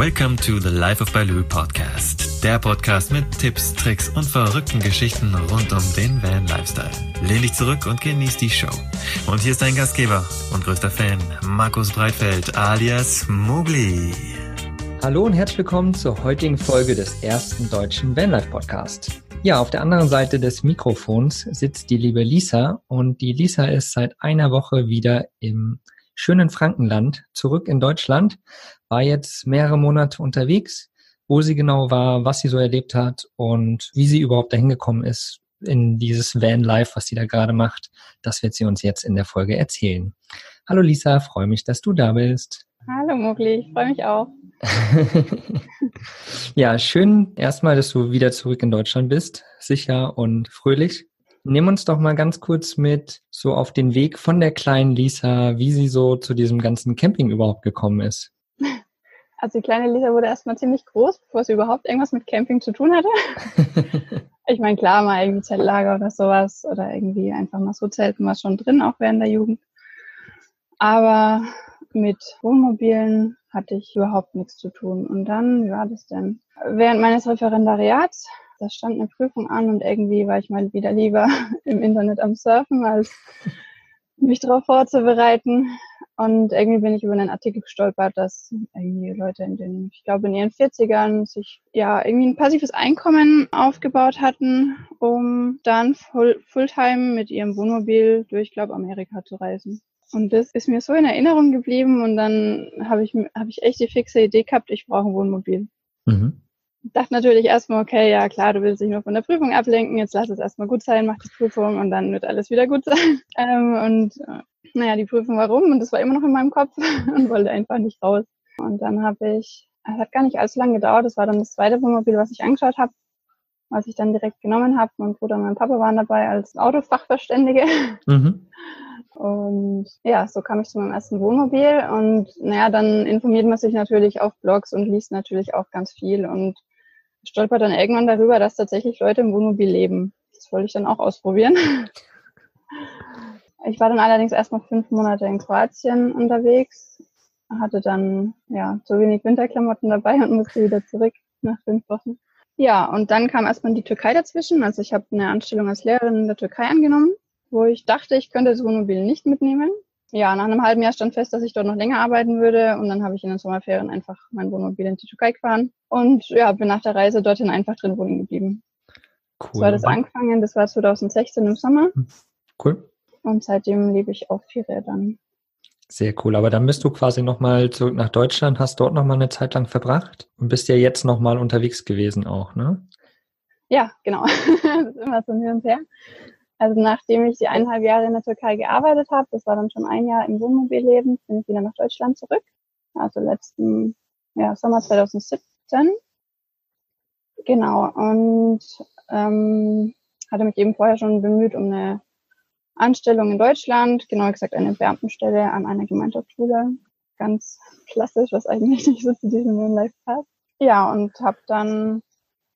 Welcome to the Life of Baloo Podcast. Der Podcast mit Tipps, Tricks und verrückten Geschichten rund um den Van Lifestyle. Lehn dich zurück und genieß die Show. Und hier ist dein Gastgeber und größter Fan, Markus Breitfeld alias Mugli. Hallo und herzlich willkommen zur heutigen Folge des ersten deutschen Vanlife Podcast. Ja, auf der anderen Seite des Mikrofons sitzt die liebe Lisa und die Lisa ist seit einer Woche wieder im schönen Frankenland zurück in Deutschland, war jetzt mehrere Monate unterwegs, wo sie genau war, was sie so erlebt hat und wie sie überhaupt dahin gekommen ist in dieses Van Life, was sie da gerade macht. Das wird sie uns jetzt in der Folge erzählen. Hallo Lisa, freue mich, dass du da bist. Hallo Mogli, ich freue mich auch. ja, schön erstmal, dass du wieder zurück in Deutschland bist, sicher und fröhlich. Nimm uns doch mal ganz kurz mit so auf den Weg von der kleinen Lisa, wie sie so zu diesem ganzen Camping überhaupt gekommen ist. Also die kleine Lisa wurde erstmal ziemlich groß, bevor sie überhaupt irgendwas mit Camping zu tun hatte. ich meine, klar, mal irgendwie Zeltlager oder sowas oder irgendwie einfach mal so Zelten war schon drin, auch während der Jugend. Aber mit Wohnmobilen hatte ich überhaupt nichts zu tun. Und dann, wie war das denn? Während meines Referendariats da stand eine Prüfung an und irgendwie war ich mal wieder lieber im Internet am Surfen, als mich darauf vorzubereiten. Und irgendwie bin ich über einen Artikel gestolpert, dass irgendwie Leute in den, ich glaube in ihren 40ern sich ja irgendwie ein passives Einkommen aufgebaut hatten, um dann full, Fulltime mit ihrem Wohnmobil durch, glaube Amerika zu reisen. Und das ist mir so in Erinnerung geblieben und dann habe ich, hab ich echt die fixe Idee gehabt, ich brauche ein Wohnmobil. Mhm dachte natürlich erstmal, okay, ja klar, du willst dich nur von der Prüfung ablenken, jetzt lass es erstmal gut sein, mach die Prüfung und dann wird alles wieder gut sein. Ähm, und äh, naja, die Prüfung war rum und das war immer noch in meinem Kopf und wollte einfach nicht raus. Und dann habe ich, es hat gar nicht allzu lange gedauert, das war dann das zweite Wohnmobil, was ich angeschaut habe, was ich dann direkt genommen habe. Mein Bruder und mein Papa waren dabei als Autofachverständige. Mhm. Und ja, so kam ich zu meinem ersten Wohnmobil und naja, dann informiert man sich natürlich auf Blogs und liest natürlich auch ganz viel und stolpert dann irgendwann darüber, dass tatsächlich Leute im Wohnmobil leben. Das wollte ich dann auch ausprobieren. Ich war dann allerdings erstmal fünf Monate in Kroatien unterwegs, hatte dann ja zu wenig Winterklamotten dabei und musste wieder zurück nach fünf Wochen. Ja, und dann kam erstmal die Türkei dazwischen. Also ich habe eine Anstellung als Lehrerin in der Türkei angenommen, wo ich dachte, ich könnte das Wohnmobil nicht mitnehmen. Ja, nach einem halben Jahr stand fest, dass ich dort noch länger arbeiten würde und dann habe ich in den Sommerferien einfach mein Wohnmobil in die Türkei gefahren und ja, bin nach der Reise dorthin einfach drin wohnen geblieben. Cool. So hat es angefangen, das war 2016 im Sommer. Cool. Und seitdem lebe ich auf vier Rädern. Sehr cool. Aber dann bist du quasi nochmal zurück nach Deutschland, hast dort nochmal eine Zeit lang verbracht und bist ja jetzt nochmal unterwegs gewesen auch, ne? Ja, genau. das ist immer so hin und her. Also nachdem ich die eineinhalb Jahre in der Türkei gearbeitet habe, das war dann schon ein Jahr im Wohnmobilleben, bin ich wieder nach Deutschland zurück. Also letzten ja, Sommer 2017. Genau. Und ähm, hatte mich eben vorher schon bemüht um eine Anstellung in Deutschland, genauer gesagt eine Beamtenstelle an einer Gemeinschaftsschule. Ganz klassisch, was eigentlich nicht so zu diesem Wohnlife passt. Ja, und habe dann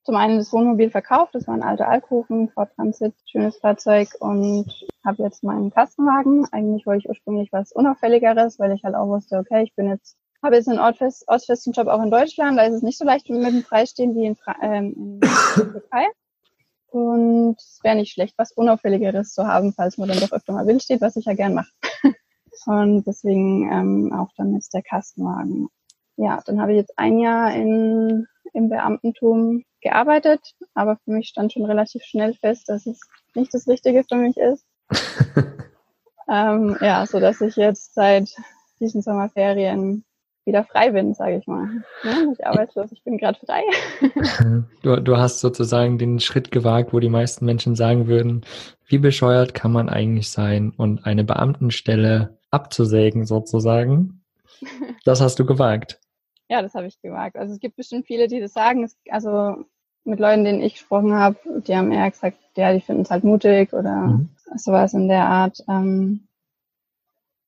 zum einen das Wohnmobil verkauft, das war ein alter Alkoven, Ford Transit, schönes Fahrzeug und habe jetzt meinen Kastenwagen. Eigentlich wollte ich ursprünglich was Unauffälligeres, weil ich halt auch wusste, okay, ich bin jetzt, habe jetzt einen ortfest, ortsfesten Job auch in Deutschland, da ist es nicht so leicht mit dem Freistehen wie in, ähm, in der Türkei. Und es wäre nicht schlecht, was Unauffälligeres zu haben, falls man dann doch öfter mal will steht, was ich ja gern mache. und deswegen ähm, auch dann jetzt der Kastenwagen. Ja, dann habe ich jetzt ein Jahr in, im Beamtentum gearbeitet, aber für mich stand schon relativ schnell fest, dass es nicht das Richtige für mich ist. ähm, ja, so dass ich jetzt seit diesen Sommerferien wieder frei bin, sage ich mal. Ja, nicht arbeitslos, ich bin gerade frei. du, du hast sozusagen den Schritt gewagt, wo die meisten Menschen sagen würden, wie bescheuert kann man eigentlich sein und eine Beamtenstelle abzusägen sozusagen. Das hast du gewagt. Ja, das habe ich gewagt. Also es gibt bestimmt viele, die das sagen. Es, also mit Leuten, denen ich gesprochen habe, die haben eher gesagt, ja, die finden es halt mutig oder mhm. sowas in der Art. Ähm,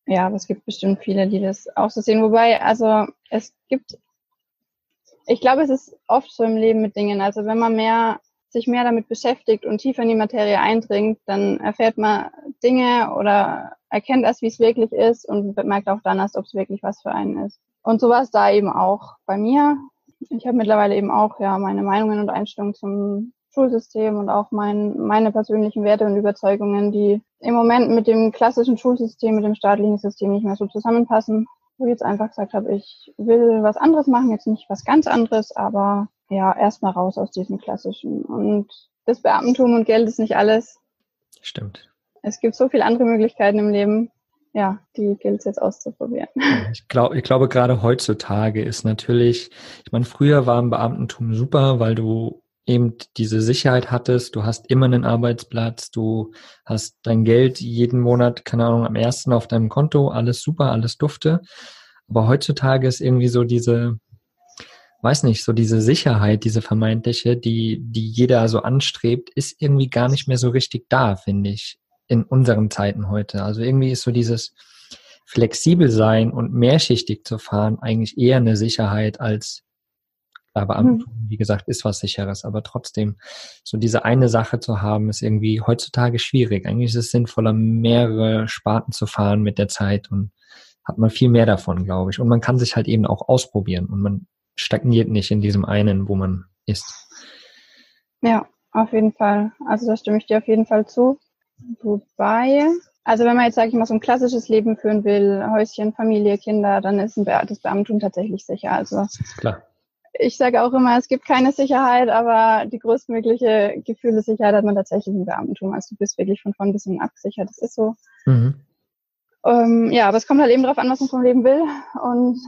ja, aber es gibt bestimmt viele, die das auch so sehen. Wobei, also es gibt, ich glaube, es ist oft so im Leben mit Dingen. Also wenn man mehr sich mehr damit beschäftigt und tiefer in die Materie eindringt, dann erfährt man Dinge oder erkennt erst, wie es wirklich ist und merkt auch dann erst, ob es wirklich was für einen ist. Und so war es da eben auch bei mir. Ich habe mittlerweile eben auch ja meine Meinungen und Einstellungen zum Schulsystem und auch mein, meine persönlichen Werte und Überzeugungen, die im Moment mit dem klassischen Schulsystem, mit dem staatlichen System nicht mehr so zusammenpassen. Wo ich jetzt einfach gesagt habe, ich will was anderes machen, jetzt nicht was ganz anderes, aber ja, erstmal raus aus diesem klassischen. Und das Beamtentum und Geld ist nicht alles. Stimmt. Es gibt so viele andere Möglichkeiten im Leben. Ja, die gilt es jetzt auszuprobieren. Ich glaube, ich glaube, gerade heutzutage ist natürlich, ich meine, früher war ein Beamtentum super, weil du eben diese Sicherheit hattest, du hast immer einen Arbeitsplatz, du hast dein Geld jeden Monat, keine Ahnung, am ersten auf deinem Konto, alles super, alles dufte. Aber heutzutage ist irgendwie so diese, weiß nicht, so diese Sicherheit, diese vermeintliche, die, die jeder so anstrebt, ist irgendwie gar nicht mehr so richtig da, finde ich, in unseren Zeiten heute. Also irgendwie ist so dieses flexibel sein und mehrschichtig zu fahren eigentlich eher eine Sicherheit als aber mhm. wie gesagt, ist was sicheres. Aber trotzdem, so diese eine Sache zu haben, ist irgendwie heutzutage schwierig. Eigentlich ist es sinnvoller, mehrere Sparten zu fahren mit der Zeit und hat man viel mehr davon, glaube ich. Und man kann sich halt eben auch ausprobieren und man stagniert nicht in diesem einen, wo man ist. Ja, auf jeden Fall. Also da stimme ich dir auf jeden Fall zu. Wobei, also wenn man jetzt, sage ich mal, so ein klassisches Leben führen will, Häuschen, Familie, Kinder, dann ist ein Be das Beamtum tatsächlich sicher. Also Klar ich sage auch immer, es gibt keine Sicherheit, aber die größtmögliche Gefühle Sicherheit hat man tatsächlich im Beamtentum. Also du bist wirklich von vorn bis hinten abgesichert. Das ist so. Mhm. Ähm, ja, aber es kommt halt eben darauf an, was man vom Leben will. Und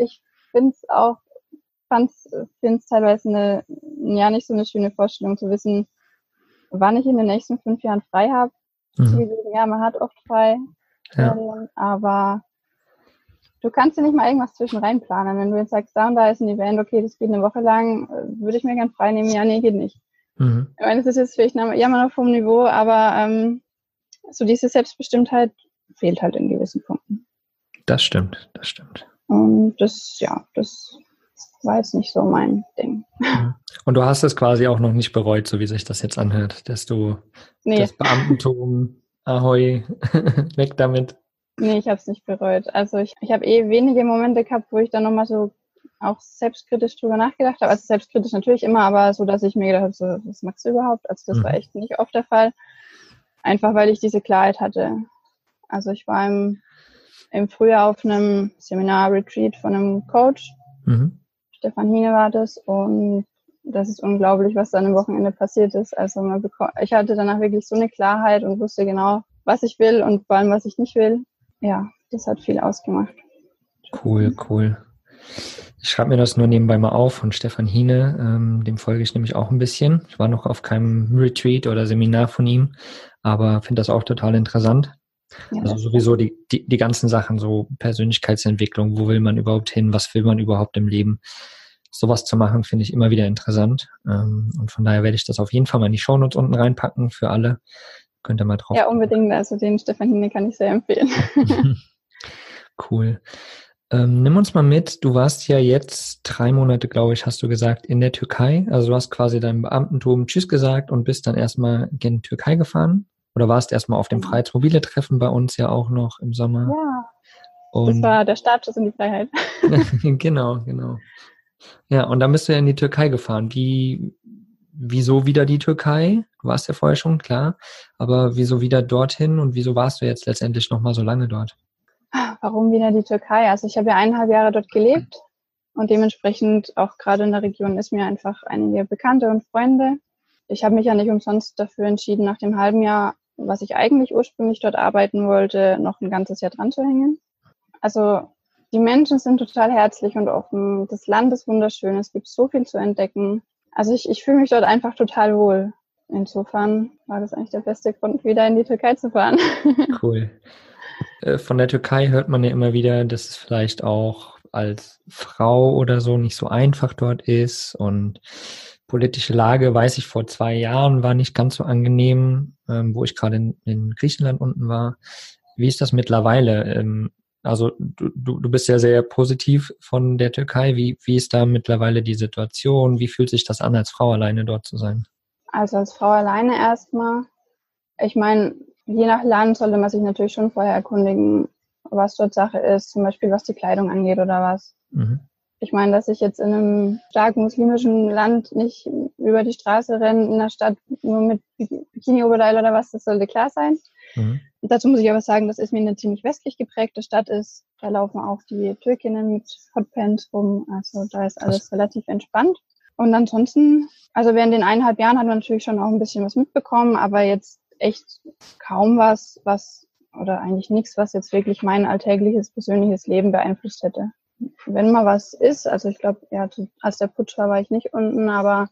ich finde es auch, finde es teilweise eine, ja, nicht so eine schöne Vorstellung zu wissen, wann ich in den nächsten fünf Jahren frei habe. Mhm. Ja, man hat oft frei, ja. Ähm, aber du kannst dir nicht mal irgendwas zwischen reinplanen. Wenn du jetzt sagst, da und da ist ein Event, okay, das geht eine Woche lang, äh, würde ich mir gern frei nehmen. Ja, nee, geht nicht. Mhm. Ich meine, das ist jetzt vielleicht ja mal auf hohem Niveau, aber ähm, so diese Selbstbestimmtheit fehlt halt in gewissen Punkten. Das stimmt, das stimmt. Und das, ja, das war jetzt nicht so mein Ding. Mhm. Und du hast es quasi auch noch nicht bereut, so wie sich das jetzt anhört, dass du nee. das Beamtentum, Ahoi, weg damit. Nee, ich habe es nicht bereut. Also ich, ich habe eh wenige Momente gehabt, wo ich dann nochmal so auch selbstkritisch drüber nachgedacht habe. Also selbstkritisch natürlich immer, aber so, dass ich mir gedacht habe, so, was magst du überhaupt? Also das mhm. war echt nicht oft der Fall. Einfach weil ich diese Klarheit hatte. Also ich war im, im Frühjahr auf einem Seminar-Retreat von einem Coach. Mhm. Stefan Hine war das und das ist unglaublich, was dann am Wochenende passiert ist. Also man ich hatte danach wirklich so eine Klarheit und wusste genau, was ich will und vor allem, was ich nicht will ja, das hat viel ausgemacht. Cool, cool. Ich schreibe mir das nur nebenbei mal auf von Stefan Hine, ähm, dem folge ich nämlich auch ein bisschen. Ich war noch auf keinem Retreat oder Seminar von ihm, aber finde das auch total interessant. Ja, also sowieso die, die, die ganzen Sachen, so Persönlichkeitsentwicklung, wo will man überhaupt hin, was will man überhaupt im Leben. Sowas zu machen, finde ich immer wieder interessant. Ähm, und von daher werde ich das auf jeden Fall mal in die Shownotes unten reinpacken für alle, Könnt ihr mal drauf. Ja, unbedingt. Also den Stefan Hine kann ich sehr empfehlen. cool. Ähm, nimm uns mal mit. Du warst ja jetzt drei Monate, glaube ich, hast du gesagt, in der Türkei. Also du hast quasi deinem Beamtentum Tschüss gesagt und bist dann erstmal in die Türkei gefahren. Oder warst erstmal auf dem genau. Freiheitsmobile Treffen bei uns ja auch noch im Sommer. Ja. Und das war der Startschuss in die Freiheit. genau, genau. Ja, und dann bist du ja in die Türkei gefahren. Wie, wieso wieder die Türkei? Du warst ja vorher schon, klar. Aber wieso wieder dorthin und wieso warst du jetzt letztendlich nochmal so lange dort? Warum wieder die Türkei? Also ich habe ja eineinhalb Jahre dort gelebt und dementsprechend auch gerade in der Region ist mir einfach einige Bekannte und Freunde. Ich habe mich ja nicht umsonst dafür entschieden, nach dem halben Jahr, was ich eigentlich ursprünglich dort arbeiten wollte, noch ein ganzes Jahr dran zu hängen. Also die Menschen sind total herzlich und offen. Das Land ist wunderschön. Es gibt so viel zu entdecken. Also ich, ich fühle mich dort einfach total wohl. Insofern war das eigentlich der beste Grund, wieder in die Türkei zu fahren. Cool. Äh, von der Türkei hört man ja immer wieder, dass es vielleicht auch als Frau oder so nicht so einfach dort ist und politische Lage, weiß ich, vor zwei Jahren war nicht ganz so angenehm, ähm, wo ich gerade in, in, Griechenland unten war. Wie ist das mittlerweile? Also du, du, du bist ja sehr positiv von der Türkei. Wie, wie ist da mittlerweile die Situation? Wie fühlt sich das an, als Frau alleine dort zu sein? Also als Frau alleine erstmal. Ich meine, je nach Land sollte man sich natürlich schon vorher erkundigen, was dort Sache ist, zum Beispiel was die Kleidung angeht oder was. Mhm. Ich meine, dass ich jetzt in einem stark muslimischen Land nicht über die Straße renne, in der Stadt nur mit Bikini-Oberteil oder was, das sollte klar sein. Mhm. Dazu muss ich aber sagen, dass Izmir eine ziemlich westlich geprägte Stadt ist. Da laufen auch die Türkinnen mit Hotpants rum. Also da ist alles relativ entspannt. Und ansonsten, also während den eineinhalb Jahren hat man natürlich schon auch ein bisschen was mitbekommen, aber jetzt echt kaum was, was, oder eigentlich nichts, was jetzt wirklich mein alltägliches persönliches Leben beeinflusst hätte. Wenn mal was ist, also ich glaube, ja, als der Putsch war, war ich nicht unten, aber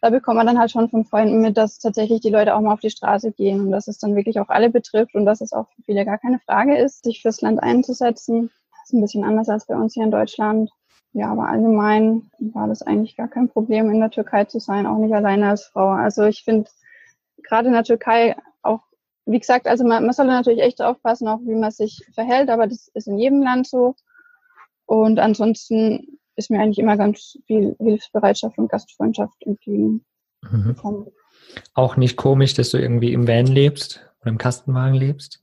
da bekommt man dann halt schon von Freunden mit, dass tatsächlich die Leute auch mal auf die Straße gehen und dass es dann wirklich auch alle betrifft und dass es auch für viele gar keine Frage ist, sich fürs Land einzusetzen. Das ist ein bisschen anders als bei uns hier in Deutschland. Ja, aber allgemein war das eigentlich gar kein Problem, in der Türkei zu sein, auch nicht alleine als Frau. Also ich finde gerade in der Türkei auch, wie gesagt, also man, man sollte natürlich echt aufpassen, auch wie man sich verhält, aber das ist in jedem Land so. Und ansonsten ist mir eigentlich immer ganz viel Hilfsbereitschaft und Gastfreundschaft entgegengekommen. Mhm. Auch nicht komisch, dass du irgendwie im Van lebst oder im Kastenwagen lebst?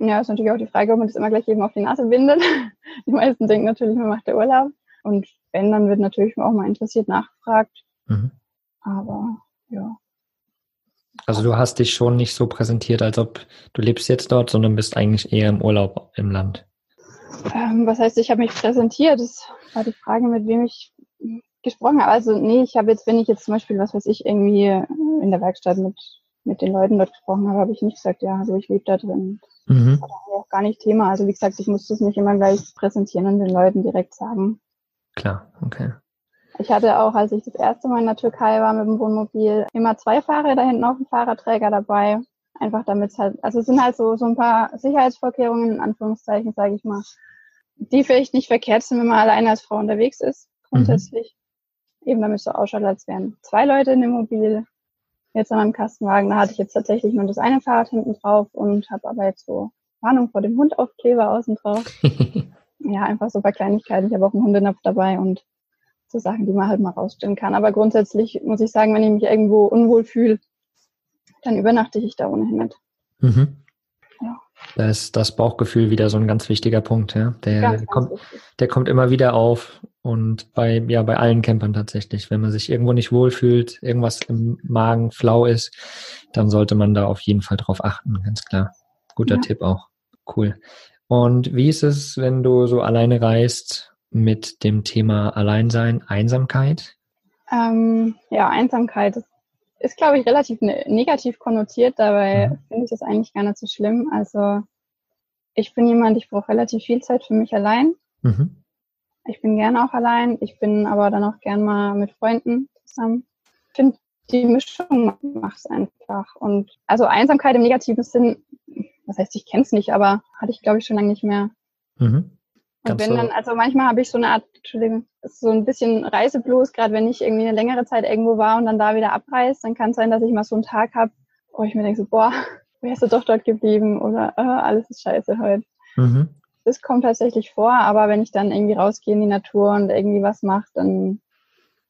Ja, ist natürlich auch die Frage, ob man das immer gleich jedem auf die Nase bindet. Die meisten denken natürlich, man macht der Urlaub. Und wenn, dann wird natürlich auch mal interessiert nachgefragt. Mhm. Aber ja. Also du hast dich schon nicht so präsentiert, als ob du lebst jetzt dort, sondern bist eigentlich eher im Urlaub im Land. Ähm, was heißt, ich habe mich präsentiert? Das war die Frage, mit wem ich gesprochen habe. Also nee, ich habe jetzt, wenn ich jetzt zum Beispiel, was weiß ich, irgendwie in der Werkstatt mit, mit den Leuten dort gesprochen habe, habe ich nicht gesagt, ja, also ich lebe da drin. Mhm. Das war auch gar nicht Thema. Also wie gesagt, ich musste es nicht immer gleich präsentieren und den Leuten direkt sagen. Klar, okay. Ich hatte auch, als ich das erste Mal in der Türkei war mit dem Wohnmobil, immer zwei Fahrer da hinten auf dem Fahrradträger dabei. Einfach damit es halt, also es sind halt so, so ein paar Sicherheitsvorkehrungen, in Anführungszeichen, sage ich mal, die vielleicht nicht verkehrt sind, wenn man alleine als Frau unterwegs ist, grundsätzlich. Mhm. Eben damit es so ausschaut, als wären zwei Leute in dem Mobil. Jetzt an meinem Kastenwagen, da hatte ich jetzt tatsächlich nur das eine Fahrrad hinten drauf und habe aber jetzt so Warnung vor dem Hund Aufkleber außen drauf. ja, einfach so bei Kleinigkeiten. Ich habe auch einen Hundenapf dabei und so Sachen, die man halt mal rausstellen kann. Aber grundsätzlich muss ich sagen, wenn ich mich irgendwo unwohl fühle, dann übernachte ich da ohnehin nicht. Mhm. Ja. Da ist das Bauchgefühl wieder so ein ganz wichtiger Punkt, ja. Der ganz, kommt, ganz der kommt immer wieder auf und bei, ja, bei allen Campern tatsächlich. Wenn man sich irgendwo nicht wohlfühlt, irgendwas im Magen flau ist, dann sollte man da auf jeden Fall drauf achten, ganz klar. Guter ja. Tipp auch. Cool. Und wie ist es, wenn du so alleine reist mit dem Thema Alleinsein, Einsamkeit? Ähm, ja, Einsamkeit ist ist, glaube ich, relativ ne negativ konnotiert. Dabei mhm. finde ich das eigentlich gar nicht so schlimm. Also ich bin jemand, ich brauche relativ viel Zeit für mich allein. Mhm. Ich bin gern auch allein. Ich bin aber dann auch gern mal mit Freunden zusammen. Ich finde, die Mischung macht es einfach. Und also Einsamkeit im negativen Sinn, was heißt, ich kenne es nicht, aber hatte ich, glaube ich, schon lange nicht mehr. Mhm. Und wenn dann, also manchmal habe ich so eine Art, Entschuldigung, so ein bisschen Reiseblues, gerade wenn ich irgendwie eine längere Zeit irgendwo war und dann da wieder abreise, dann kann es sein, dass ich mal so einen Tag habe, wo ich mir denke so, boah, wärst du doch dort geblieben oder oh, alles ist scheiße heute. Mhm. Das kommt tatsächlich vor, aber wenn ich dann irgendwie rausgehe in die Natur und irgendwie was mache, dann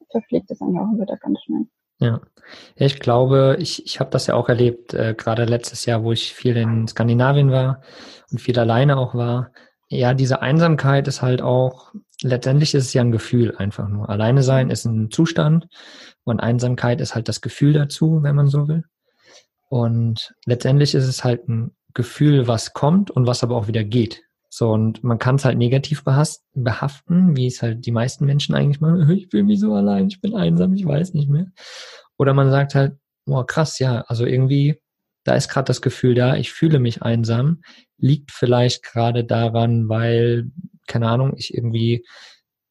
verfliegt es eigentlich auch wieder ganz schnell. Ja. ich glaube, ich, ich habe das ja auch erlebt, äh, gerade letztes Jahr, wo ich viel in Skandinavien war und viel alleine auch war ja, diese Einsamkeit ist halt auch, letztendlich ist es ja ein Gefühl einfach nur. Alleine sein mhm. ist ein Zustand und Einsamkeit ist halt das Gefühl dazu, wenn man so will. Und letztendlich ist es halt ein Gefühl, was kommt und was aber auch wieder geht. So, und man kann es halt negativ behaften, wie es halt die meisten Menschen eigentlich machen. Ich fühle mich so allein, ich bin einsam, ich weiß nicht mehr. Oder man sagt halt, boah, krass, ja, also irgendwie da ist gerade das Gefühl da, ich fühle mich einsam, liegt vielleicht gerade daran, weil, keine Ahnung, ich irgendwie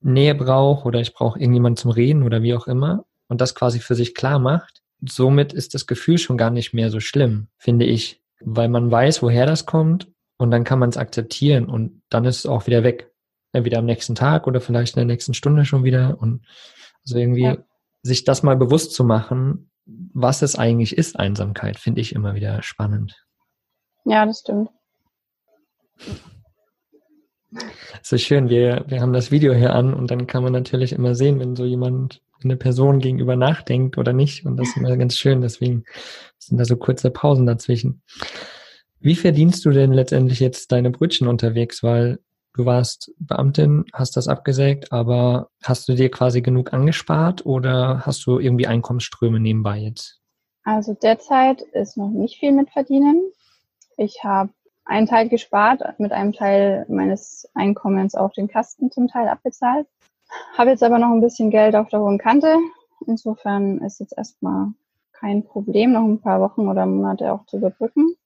Nähe brauche oder ich brauche irgendjemanden zum Reden oder wie auch immer und das quasi für sich klar macht. Somit ist das Gefühl schon gar nicht mehr so schlimm, finde ich, weil man weiß, woher das kommt und dann kann man es akzeptieren und dann ist es auch wieder weg. Entweder am nächsten Tag oder vielleicht in der nächsten Stunde schon wieder und also irgendwie ja. sich das mal bewusst zu machen, was es eigentlich ist, Einsamkeit, finde ich immer wieder spannend. Ja, das stimmt. So schön, wir, wir haben das Video hier an und dann kann man natürlich immer sehen, wenn so jemand, eine Person gegenüber nachdenkt oder nicht. Und das ist immer ganz schön, deswegen sind da so kurze Pausen dazwischen. Wie verdienst du denn letztendlich jetzt deine Brötchen unterwegs? Weil du warst Beamtin, hast das abgesägt, aber hast du dir quasi genug angespart oder hast du irgendwie Einkommensströme nebenbei jetzt? Also derzeit ist noch nicht viel mit verdienen. Ich habe einen Teil gespart, mit einem Teil meines Einkommens auch den Kasten zum Teil abbezahlt. Habe jetzt aber noch ein bisschen Geld auf der hohen Kante. Insofern ist jetzt erstmal kein Problem, noch ein paar Wochen oder Monate auch zu überbrücken.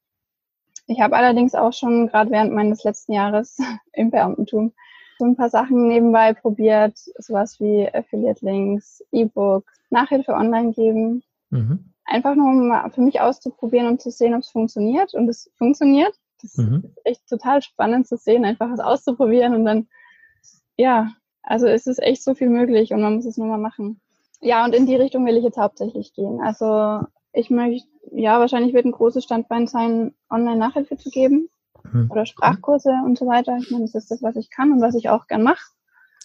Ich habe allerdings auch schon gerade während meines letzten Jahres im Beamtentum so ein paar Sachen nebenbei probiert, sowas wie Affiliate-Links, E-Books, Nachhilfe online geben. Mhm. Einfach nur um für mich auszuprobieren und zu sehen, ob es funktioniert. Und es funktioniert. Das mhm. ist echt total spannend zu sehen, einfach es auszuprobieren und dann, ja, also es ist echt so viel möglich und man muss es nur mal machen. Ja, und in die Richtung will ich jetzt hauptsächlich gehen. Also ich möchte, ja, wahrscheinlich wird ein großes Standbein sein, Online-Nachhilfe zu geben mhm. oder Sprachkurse und so weiter. Ich meine, das ist das, was ich kann und was ich auch gern mache.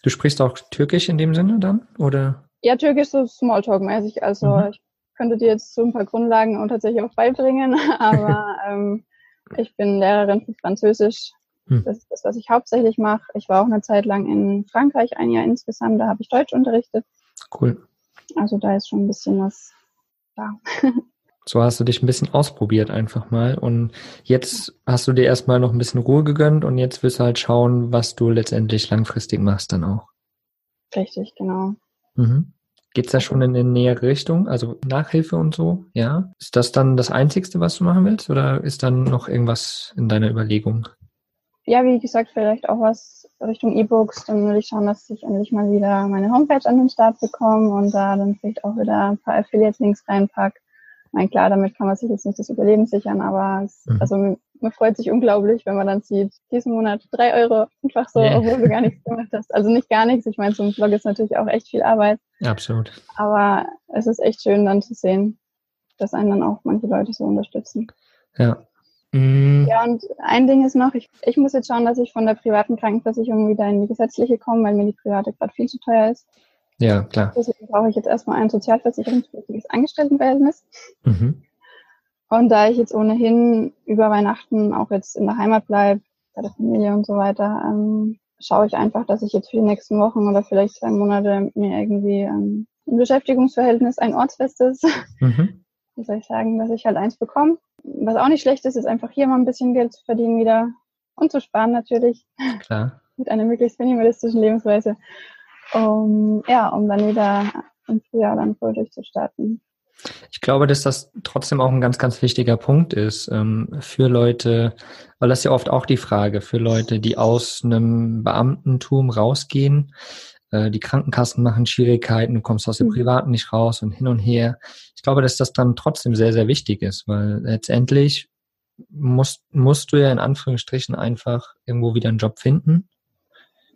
Du sprichst auch Türkisch in dem Sinne dann, oder? Ja, Türkisch so Smalltalk-mäßig. Also mhm. ich könnte dir jetzt so ein paar Grundlagen und tatsächlich auch beibringen, aber ähm, ich bin Lehrerin für Französisch. Mhm. Das ist das, was ich hauptsächlich mache. Ich war auch eine Zeit lang in Frankreich, ein Jahr insgesamt, da habe ich Deutsch unterrichtet. Cool. Also da ist schon ein bisschen was da. So hast du dich ein bisschen ausprobiert einfach mal. Und jetzt hast du dir erstmal noch ein bisschen Ruhe gegönnt und jetzt willst du halt schauen, was du letztendlich langfristig machst dann auch. Richtig, genau. Mhm. Geht es da schon in eine nähere Richtung, also Nachhilfe und so, ja? Ist das dann das Einzigste, was du machen willst oder ist dann noch irgendwas in deiner Überlegung? Ja, wie gesagt, vielleicht auch was Richtung E-Books. Dann will ich schauen, dass ich endlich mal wieder meine Homepage an den Start bekomme und da dann vielleicht auch wieder ein paar Affiliate-Links reinpack. Nein, klar, damit kann man sich jetzt nicht das Überleben sichern, aber es, mhm. also man freut sich unglaublich, wenn man dann sieht, diesen Monat drei Euro einfach so, yeah. obwohl du gar nichts gemacht hast. Also nicht gar nichts. Ich meine, so ein Blog ist natürlich auch echt viel Arbeit. Absolut. Aber es ist echt schön dann zu sehen, dass einen dann auch manche Leute so unterstützen. Ja. Mhm. Ja, und ein Ding ist noch, ich, ich muss jetzt schauen, dass ich von der privaten Krankenversicherung wieder in die gesetzliche komme, weil mir die private gerade viel zu teuer ist. Ja, klar. Deswegen brauche ich jetzt erstmal ein sozialversicherungspflichtiges Angestelltenverhältnis. Mhm. Und da ich jetzt ohnehin über Weihnachten auch jetzt in der Heimat bleibe, bei der Familie und so weiter, ähm, schaue ich einfach, dass ich jetzt für die nächsten Wochen oder vielleicht zwei Monate mir irgendwie ähm, ein Beschäftigungsverhältnis, ein ortsfestes, mhm. Wie soll ich sagen, dass ich halt eins bekomme. Was auch nicht schlecht ist, ist einfach hier mal ein bisschen Geld zu verdienen wieder und zu sparen natürlich. Klar. Mit einer möglichst minimalistischen Lebensweise um, ja, um dann wieder im Frühjahr dann voll durchzustarten. Ich glaube, dass das trotzdem auch ein ganz, ganz wichtiger Punkt ist ähm, für Leute, weil das ja oft auch die Frage für Leute, die aus einem Beamtentum rausgehen. Äh, die Krankenkassen machen Schwierigkeiten, du kommst aus dem mhm. Privaten nicht raus und hin und her. Ich glaube, dass das dann trotzdem sehr, sehr wichtig ist, weil letztendlich musst, musst du ja in Anführungsstrichen einfach irgendwo wieder einen Job finden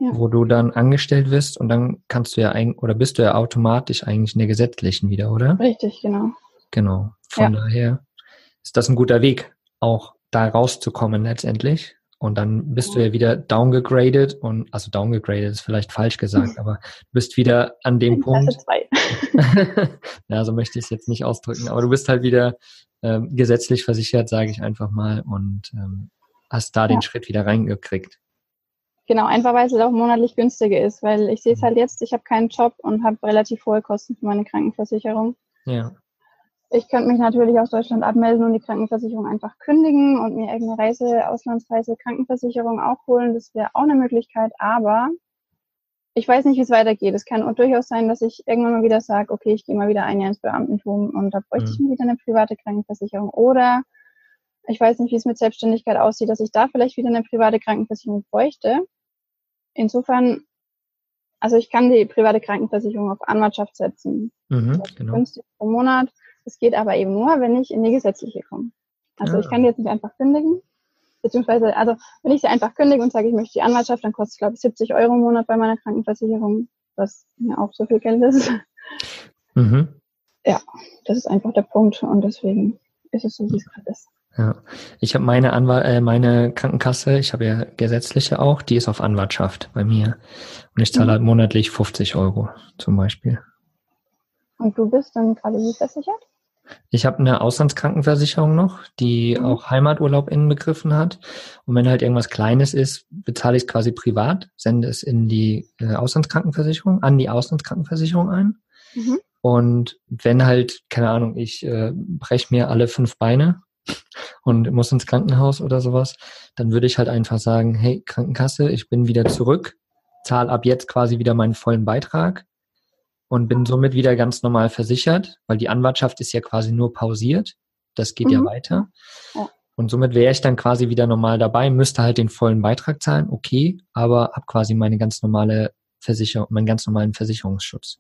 ja. wo du dann angestellt wirst und dann kannst du ja eigentlich, oder bist du ja automatisch eigentlich in der gesetzlichen wieder, oder? Richtig, genau. Genau. Von ja. daher ist das ein guter Weg, auch da rauszukommen letztendlich. Und dann bist du ja wieder downgegradet und, also downgegradet ist vielleicht falsch gesagt, aber du bist wieder an dem In Punkt. ja, so möchte ich es jetzt nicht ausdrücken, aber du bist halt wieder ähm, gesetzlich versichert, sage ich einfach mal, und ähm, hast da ja. den Schritt wieder reingekriegt. Genau, einfach weil es auch monatlich günstiger ist, weil ich sehe es halt jetzt, ich habe keinen Job und habe relativ hohe Kosten für meine Krankenversicherung. Ja. Ich könnte mich natürlich aus Deutschland abmelden und die Krankenversicherung einfach kündigen und mir irgendeine Reise, Auslandsreise, Krankenversicherung auch holen. Das wäre auch eine Möglichkeit, aber ich weiß nicht, wie es weitergeht. Es kann durchaus sein, dass ich irgendwann mal wieder sage, okay, ich gehe mal wieder ein Jahr ins Beamtentum und da bräuchte mhm. ich mir wieder eine private Krankenversicherung. Oder ich weiß nicht, wie es mit Selbstständigkeit aussieht, dass ich da vielleicht wieder eine private Krankenversicherung bräuchte. Insofern, also ich kann die private Krankenversicherung auf Anwartschaft setzen. Mhm, genau. 50 pro Monat. Das geht aber eben nur, wenn ich in die gesetzliche komme. Also ja. ich kann die jetzt nicht einfach kündigen. Beziehungsweise, also wenn ich sie einfach kündige und sage, ich möchte die Anwaltschaft, dann kostet es, glaube ich, 70 Euro im Monat bei meiner Krankenversicherung, was mir auch so viel Geld ist. Mhm. Ja, das ist einfach der Punkt und deswegen ist es so, wie es gerade ist. Ja, ich habe meine Anwalt, äh, meine Krankenkasse, ich habe ja gesetzliche auch, die ist auf Anwartschaft bei mir. Und ich zahle mhm. halt monatlich 50 Euro zum Beispiel. Und du bist dann gerade wie versichert? Ich habe eine Auslandskrankenversicherung noch, die mhm. auch Heimaturlaub inbegriffen hat. Und wenn halt irgendwas Kleines ist, bezahle ich es quasi privat, sende es in die äh, Auslandskrankenversicherung, an die Auslandskrankenversicherung ein. Mhm. Und wenn halt, keine Ahnung, ich äh, breche mir alle fünf Beine und muss ins Krankenhaus oder sowas, dann würde ich halt einfach sagen, hey, Krankenkasse, ich bin wieder zurück, zahle ab jetzt quasi wieder meinen vollen Beitrag und bin somit wieder ganz normal versichert, weil die Anwartschaft ist ja quasi nur pausiert. Das geht mhm. ja weiter. Ja. Und somit wäre ich dann quasi wieder normal dabei, müsste halt den vollen Beitrag zahlen, okay, aber habe quasi meine ganz normale Versicherung, meinen ganz normalen Versicherungsschutz.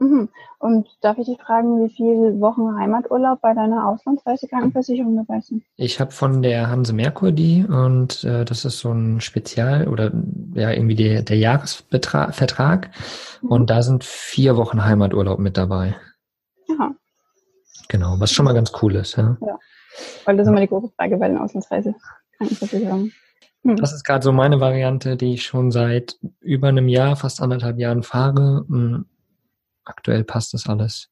Mhm. Und darf ich dich fragen, wie viele Wochen Heimaturlaub bei deiner Auslandsreisekrankenversicherung dabei sind? Ich habe von der Hanse Merkur die und äh, das ist so ein Spezial oder ja irgendwie der, der Jahresvertrag mhm. und da sind vier Wochen Heimaturlaub mit dabei. Aha. Genau, was schon mal ganz cool ist. Ja, ja. weil das ist immer die große Frage bei den Auslandsreisekrankenversicherungen. Hm. Das ist gerade so meine Variante, die ich schon seit über einem Jahr, fast anderthalb Jahren fahre. Aktuell passt das alles.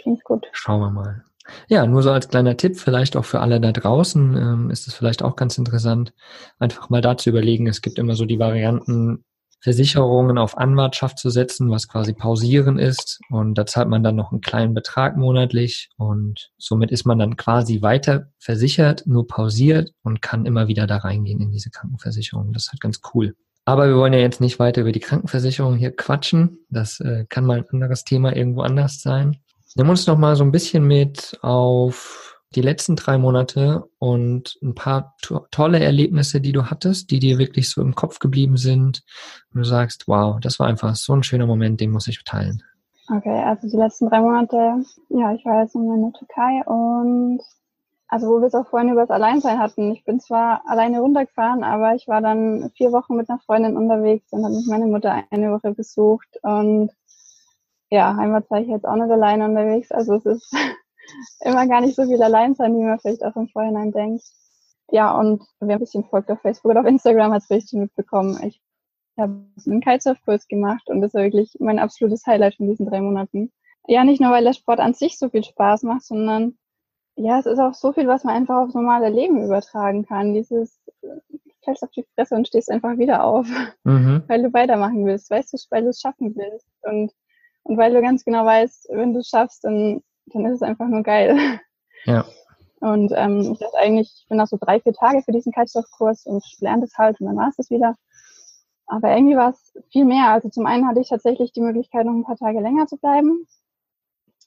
Klingt gut. Schauen wir mal. Ja, nur so als kleiner Tipp, vielleicht auch für alle da draußen, ähm, ist es vielleicht auch ganz interessant, einfach mal da zu überlegen. Es gibt immer so die Varianten, Versicherungen auf Anwartschaft zu setzen, was quasi pausieren ist. Und da zahlt man dann noch einen kleinen Betrag monatlich und somit ist man dann quasi weiter versichert, nur pausiert und kann immer wieder da reingehen in diese Krankenversicherung. Das ist halt ganz cool. Aber wir wollen ja jetzt nicht weiter über die Krankenversicherung hier quatschen. Das äh, kann mal ein anderes Thema irgendwo anders sein. Nimm uns noch mal so ein bisschen mit auf die letzten drei Monate und ein paar to tolle Erlebnisse, die du hattest, die dir wirklich so im Kopf geblieben sind. Und du sagst, wow, das war einfach so ein schöner Moment, den muss ich teilen. Okay, also die letzten drei Monate, ja, ich war jetzt in der Türkei und also wo wir es auch vorhin über das Alleinsein hatten. Ich bin zwar alleine runtergefahren, aber ich war dann vier Wochen mit einer Freundin unterwegs und habe mich meine Mutter eine Woche besucht und ja, Heimat war ich jetzt auch nicht alleine unterwegs. Also es ist immer gar nicht so viel Alleinsein, wie man vielleicht auch im Vorhinein denkt. Ja, und wer ein bisschen folgt auf Facebook oder auf Instagram, hat es schon mitbekommen. Ich habe einen Kitesurf-Kurs gemacht und das war wirklich mein absolutes Highlight von diesen drei Monaten. Ja, nicht nur, weil der Sport an sich so viel Spaß macht, sondern ja, es ist auch so viel, was man einfach aufs normale Leben übertragen kann. Dieses, du fällst auf die Fresse und stehst einfach wieder auf, mhm. weil du weitermachen willst, weißt du, weil du es schaffen willst. Und, und weil du ganz genau weißt, wenn du es schaffst, dann, dann ist es einfach nur geil. Ja. Und ähm, ich dachte eigentlich, ich bin da so drei, vier Tage für diesen Kitesurf-Kurs und lerne das halt und dann war es das wieder. Aber irgendwie war es viel mehr. Also zum einen hatte ich tatsächlich die Möglichkeit, noch ein paar Tage länger zu bleiben.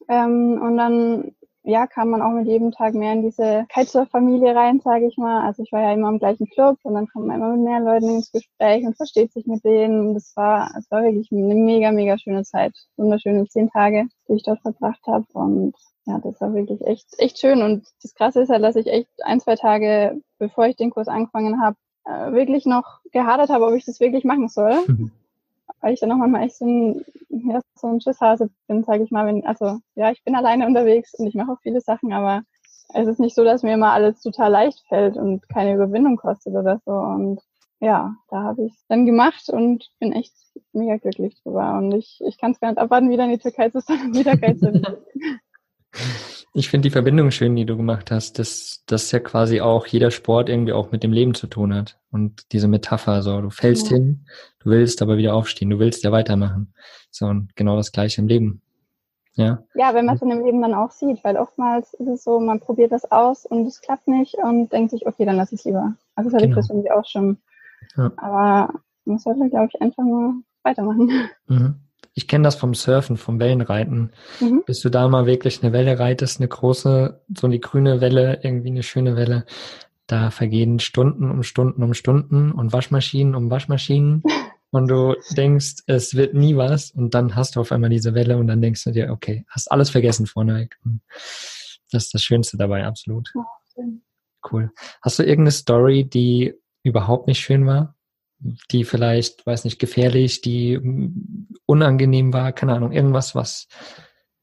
Ähm, und dann ja, kam man auch mit jedem Tag mehr in diese Kitesurf-Familie rein, sage ich mal. Also ich war ja immer im gleichen Club und dann kommt man immer mit mehr Leuten ins Gespräch und versteht sich mit denen. Und das war, es war wirklich eine mega, mega schöne Zeit. Wunderschöne zehn Tage, die ich dort verbracht habe. Und ja, das war wirklich echt, echt schön. Und das Krasse ist halt, dass ich echt ein, zwei Tage, bevor ich den Kurs angefangen habe, äh, wirklich noch gehadert habe, ob ich das wirklich machen soll. Mhm weil ich dann auch manchmal echt so ein, ja, so ein Schisshase bin, sage ich mal. Wenn, also ja, ich bin alleine unterwegs und ich mache auch viele Sachen, aber es ist nicht so, dass mir immer alles total leicht fällt und keine Überwindung kostet oder so. Und ja, da habe ich es dann gemacht und bin echt mega glücklich drüber. Und ich, ich kann es gar nicht abwarten, wieder in die Türkei zu sein und wieder geil zu Ich finde die Verbindung schön, die du gemacht hast, dass das ja quasi auch jeder Sport irgendwie auch mit dem Leben zu tun hat. Und diese Metapher, so du fällst ja. hin, du willst aber wieder aufstehen, du willst ja weitermachen. So und genau das gleiche im Leben. Ja, ja wenn man es in dem Leben dann auch sieht, weil oftmals ist es so, man probiert das aus und es klappt nicht und denkt sich, okay, dann lass ich es lieber. Also das hatte genau. ich persönlich auch schon. Ja. Aber man sollte, glaube ich, einfach nur weitermachen. Mhm. Ich kenne das vom Surfen, vom Wellenreiten. Mhm. Bis du da mal wirklich eine Welle reitest, eine große, so eine grüne Welle, irgendwie eine schöne Welle, da vergehen Stunden um Stunden um Stunden und Waschmaschinen um Waschmaschinen. und du denkst, es wird nie was und dann hast du auf einmal diese Welle und dann denkst du dir, okay, hast alles vergessen vorneweg. das ist das Schönste dabei, absolut. Cool. Hast du irgendeine Story, die überhaupt nicht schön war? Die vielleicht, weiß nicht, gefährlich, die mm, unangenehm war, keine Ahnung, irgendwas, was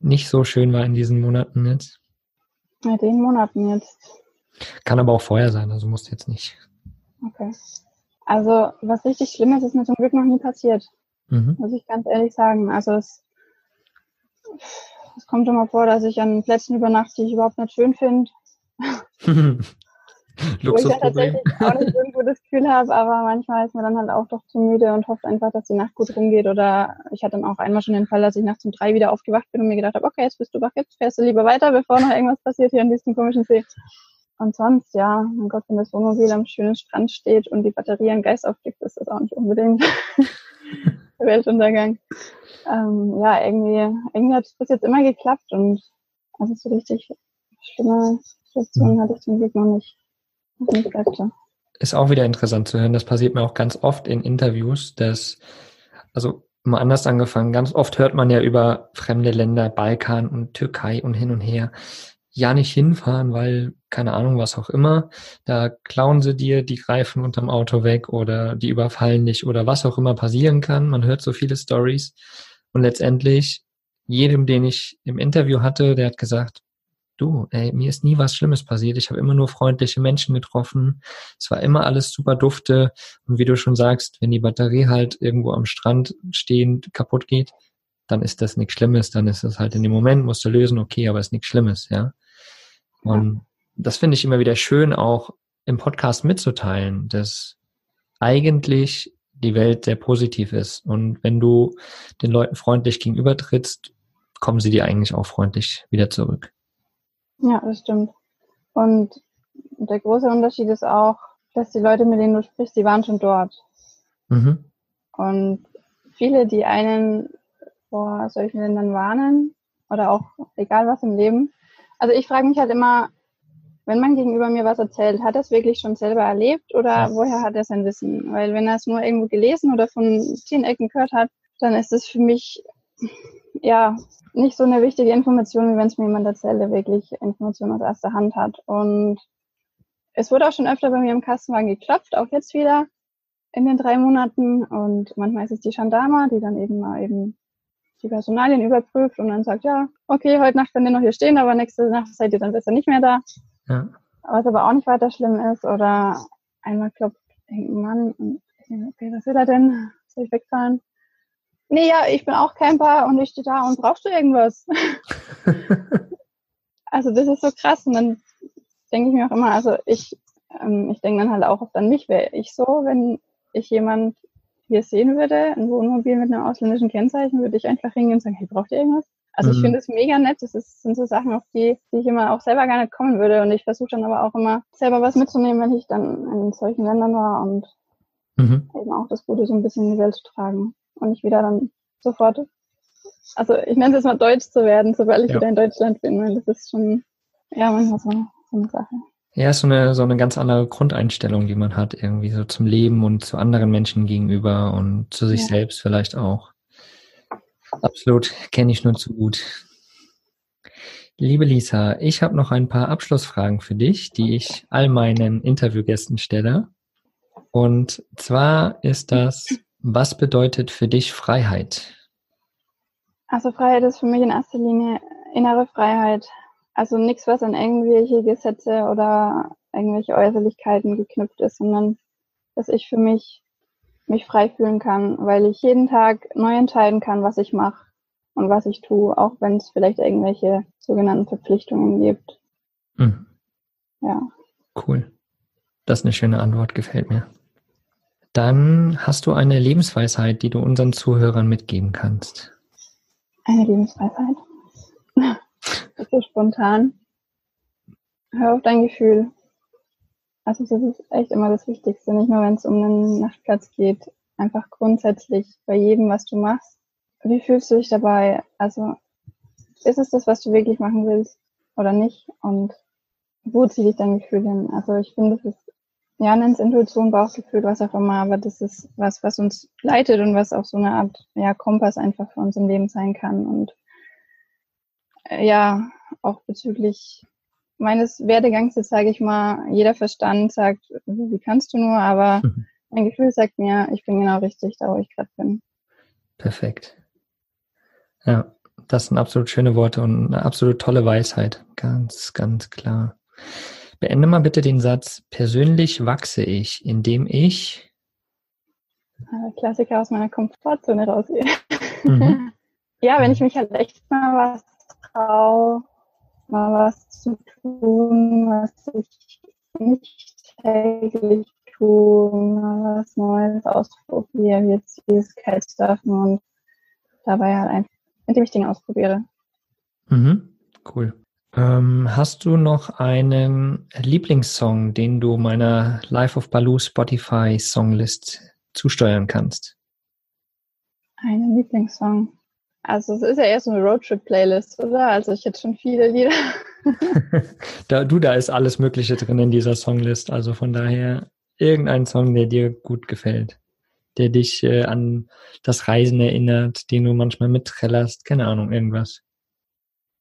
nicht so schön war in diesen Monaten jetzt? In den Monaten jetzt. Kann aber auch vorher sein, also muss jetzt nicht. Okay. Also, was richtig Schlimmes ist mir zum Glück noch nie passiert. Mhm. Muss ich ganz ehrlich sagen. Also, es, es kommt immer vor, dass ich an Plätzen übernachte, die ich überhaupt nicht schön finde. Wo ich ja tatsächlich auch nicht so ein gutes Gefühl habe, aber manchmal ist man dann halt auch doch zu müde und hofft einfach, dass die Nacht gut rumgeht. Oder ich hatte dann auch einmal schon den Fall, dass ich nachts um drei wieder aufgewacht bin und mir gedacht habe, okay, jetzt bist du wach, jetzt fährst du lieber weiter, bevor noch irgendwas passiert hier in diesem komischen See. Und sonst, ja, mein Gott, wenn das Wohnmobil am schönen Strand steht und die Batterie einen Geist aufgibt, ist das auch nicht unbedingt der Weltuntergang. Ähm, ja, irgendwie, irgendwie hat es bis jetzt immer geklappt und also so richtig schlimme Situationen hatte ich zum Glück noch nicht. Ist auch wieder interessant zu hören. Das passiert mir auch ganz oft in Interviews, dass, also mal anders angefangen, ganz oft hört man ja über fremde Länder, Balkan und Türkei und hin und her, ja nicht hinfahren, weil, keine Ahnung, was auch immer, da klauen sie dir die Reifen unterm Auto weg oder die überfallen dich oder was auch immer passieren kann. Man hört so viele Stories und letztendlich jedem, den ich im Interview hatte, der hat gesagt, du, ey, mir ist nie was Schlimmes passiert. Ich habe immer nur freundliche Menschen getroffen. Es war immer alles super dufte. Und wie du schon sagst, wenn die Batterie halt irgendwo am Strand stehend kaputt geht, dann ist das nichts Schlimmes. Dann ist das halt in dem Moment, musst du lösen, okay, aber ist nichts Schlimmes, ja. Und das finde ich immer wieder schön, auch im Podcast mitzuteilen, dass eigentlich die Welt sehr positiv ist. Und wenn du den Leuten freundlich gegenübertrittst, kommen sie dir eigentlich auch freundlich wieder zurück. Ja, das stimmt. Und der große Unterschied ist auch, dass die Leute, mit denen du sprichst, die waren schon dort. Mhm. Und viele, die einen vor solchen Ländern warnen, oder auch egal was im Leben, also ich frage mich halt immer, wenn man gegenüber mir was erzählt, hat er es wirklich schon selber erlebt oder ja. woher hat er sein Wissen? Weil wenn er es nur irgendwo gelesen oder von zehn Ecken gehört hat, dann ist es für mich ja nicht so eine wichtige Information, wie wenn es mir jemand erzählt, der wirklich Informationen aus erster Hand hat. Und es wurde auch schon öfter bei mir im Kastenwagen geklopft, auch jetzt wieder in den drei Monaten. Und manchmal ist es die Gendarma, die dann eben mal eben die Personalien überprüft und dann sagt, ja, okay, heute Nacht könnt ihr noch hier stehen, aber nächste Nacht seid ihr dann besser nicht mehr da. Ja. Was aber auch nicht weiter schlimm ist. Oder einmal klopft irgendein Mann und ich denke, okay, was will er denn? Soll ich wegfahren? Nee, ja, ich bin auch Camper und ich stehe da und brauchst du irgendwas? also das ist so krass und dann denke ich mir auch immer, also ich, ähm, ich denke dann halt auch oft an mich, wäre ich so, wenn ich jemand hier sehen würde, ein Wohnmobil mit einem ausländischen Kennzeichen, würde ich einfach hingehen und sagen, hey, braucht ihr irgendwas? Also mhm. ich finde es mega nett. Das ist, sind so Sachen, auf die, die ich immer auch selber gar nicht kommen würde. Und ich versuche dann aber auch immer selber was mitzunehmen, wenn ich dann in solchen Ländern war und mhm. eben auch das Gute so ein bisschen in die Welt zu tragen. Und nicht wieder dann sofort, also ich nenne es jetzt mal deutsch zu werden, sobald ich ja. wieder in Deutschland bin. Weil das ist schon, ja, manchmal so, so eine Sache. Ja, ist so eine, so eine ganz andere Grundeinstellung, die man hat, irgendwie so zum Leben und zu anderen Menschen gegenüber und zu sich ja. selbst vielleicht auch. Absolut, kenne ich nur zu gut. Liebe Lisa, ich habe noch ein paar Abschlussfragen für dich, die ich all meinen Interviewgästen stelle. Und zwar ist das, was bedeutet für dich Freiheit? Also Freiheit ist für mich in erster Linie innere Freiheit. Also nichts, was an irgendwelche Gesetze oder irgendwelche Äußerlichkeiten geknüpft ist, sondern dass ich für mich mich frei fühlen kann, weil ich jeden Tag neu entscheiden kann, was ich mache und was ich tue, auch wenn es vielleicht irgendwelche sogenannten Verpflichtungen gibt. Mhm. Ja. Cool. Das ist eine schöne Antwort, gefällt mir. Dann hast du eine Lebensweisheit, die du unseren Zuhörern mitgeben kannst. Eine Lebensweisheit? Das ist spontan. Hör auf dein Gefühl. Also das ist echt immer das Wichtigste, nicht nur wenn es um einen Nachtplatz geht, einfach grundsätzlich bei jedem, was du machst. Wie fühlst du dich dabei? Also ist es das, was du wirklich machen willst oder nicht? Und wo zieht dich dein Gefühl hin? Also ich finde, das ist ja, nennt Intuition, Bauchgefühl, was auch immer, aber das ist was, was uns leitet und was auch so eine Art ja, Kompass einfach für uns im Leben sein kann. Und ja, auch bezüglich meines Werdegangs, jetzt sage ich mal, jeder Verstand sagt, wie kannst du nur, aber mhm. mein Gefühl sagt mir, ich bin genau richtig da, wo ich gerade bin. Perfekt. Ja, das sind absolut schöne Worte und eine absolut tolle Weisheit. Ganz, ganz klar. Beende mal bitte den Satz, persönlich wachse ich, indem ich Klassiker aus meiner Komfortzone rausgehe. Mhm. ja, wenn ich mich halt echt mal was traue, mal was zu tun, was ich nicht täglich tue, mal was Neues ausprobiere, wie jetzt dieses Kitesurfen und dabei halt einfach, indem ich Dinge ausprobiere. Mhm, cool. Ähm, hast du noch einen Lieblingssong, den du meiner Life of Baloo Spotify Songlist zusteuern kannst? Einen Lieblingssong. Also es ist ja eher so eine Roadtrip-Playlist, oder? Also ich hätte schon viele Lieder. da, du, da ist alles Mögliche drin in dieser Songlist. Also von daher irgendein Song, der dir gut gefällt, der dich äh, an das Reisen erinnert, den du manchmal mittrillerst, keine Ahnung, irgendwas.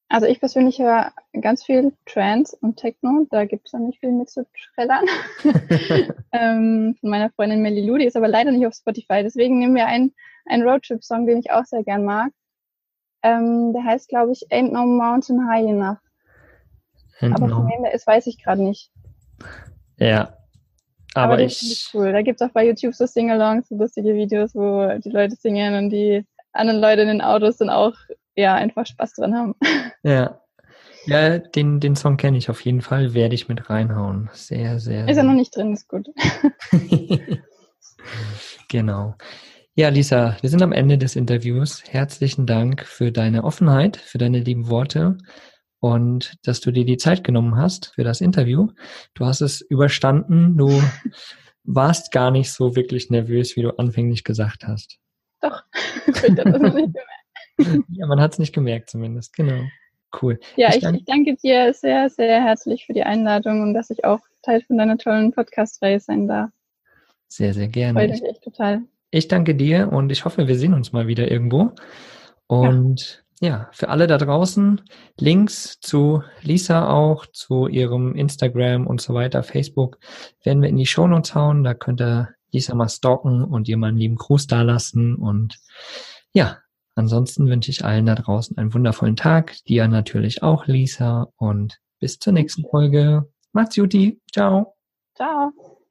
Also ich persönlich höre ganz viel Trance und Techno, da gibt es ja nicht viel mit zu trällern. ähm, von meiner Freundin Melly Lou, die ist aber leider nicht auf Spotify, deswegen nehmen wir einen, einen Roadtrip-Song, den ich auch sehr gern mag. Ähm, der heißt, glaube ich, Ain't No Mountain High Enough. Ain't aber no. von wem der ist, weiß ich gerade nicht. Ja. Aber, aber ich. Cool. Da gibt es auch bei YouTube so Sing-Alongs, so lustige Videos, wo die Leute singen und die anderen Leute in den Autos dann auch ja einfach Spaß dran haben. Ja. Ja, den, den Song kenne ich auf jeden Fall, werde ich mit reinhauen. Sehr, sehr. Ist ja noch nicht drin, ist gut. genau. Ja, Lisa, wir sind am Ende des Interviews. Herzlichen Dank für deine Offenheit, für deine lieben Worte und dass du dir die Zeit genommen hast für das Interview. Du hast es überstanden. Du warst gar nicht so wirklich nervös, wie du anfänglich gesagt hast. Doch, ich habe das nicht gemerkt. ja, man hat es nicht gemerkt zumindest, genau. Cool. Ja, ich, ich, danke, ich, danke dir sehr, sehr herzlich für die Einladung und dass ich auch Teil von deiner tollen Podcast-Reihe sein darf. Sehr, sehr gerne. Freut mich echt total. Ich danke dir und ich hoffe, wir sehen uns mal wieder irgendwo. Und ja, ja für alle da draußen, Links zu Lisa auch, zu ihrem Instagram und so weiter, Facebook, werden wir in die Shownotes hauen. Da könnt ihr Lisa mal stalken und ihr mal einen lieben Gruß dalassen. Und ja, ansonsten wünsche ich allen da draußen einen wundervollen Tag. Dir natürlich auch, Lisa. Und bis zur nächsten Folge. Macht's gut. Ciao. Ciao.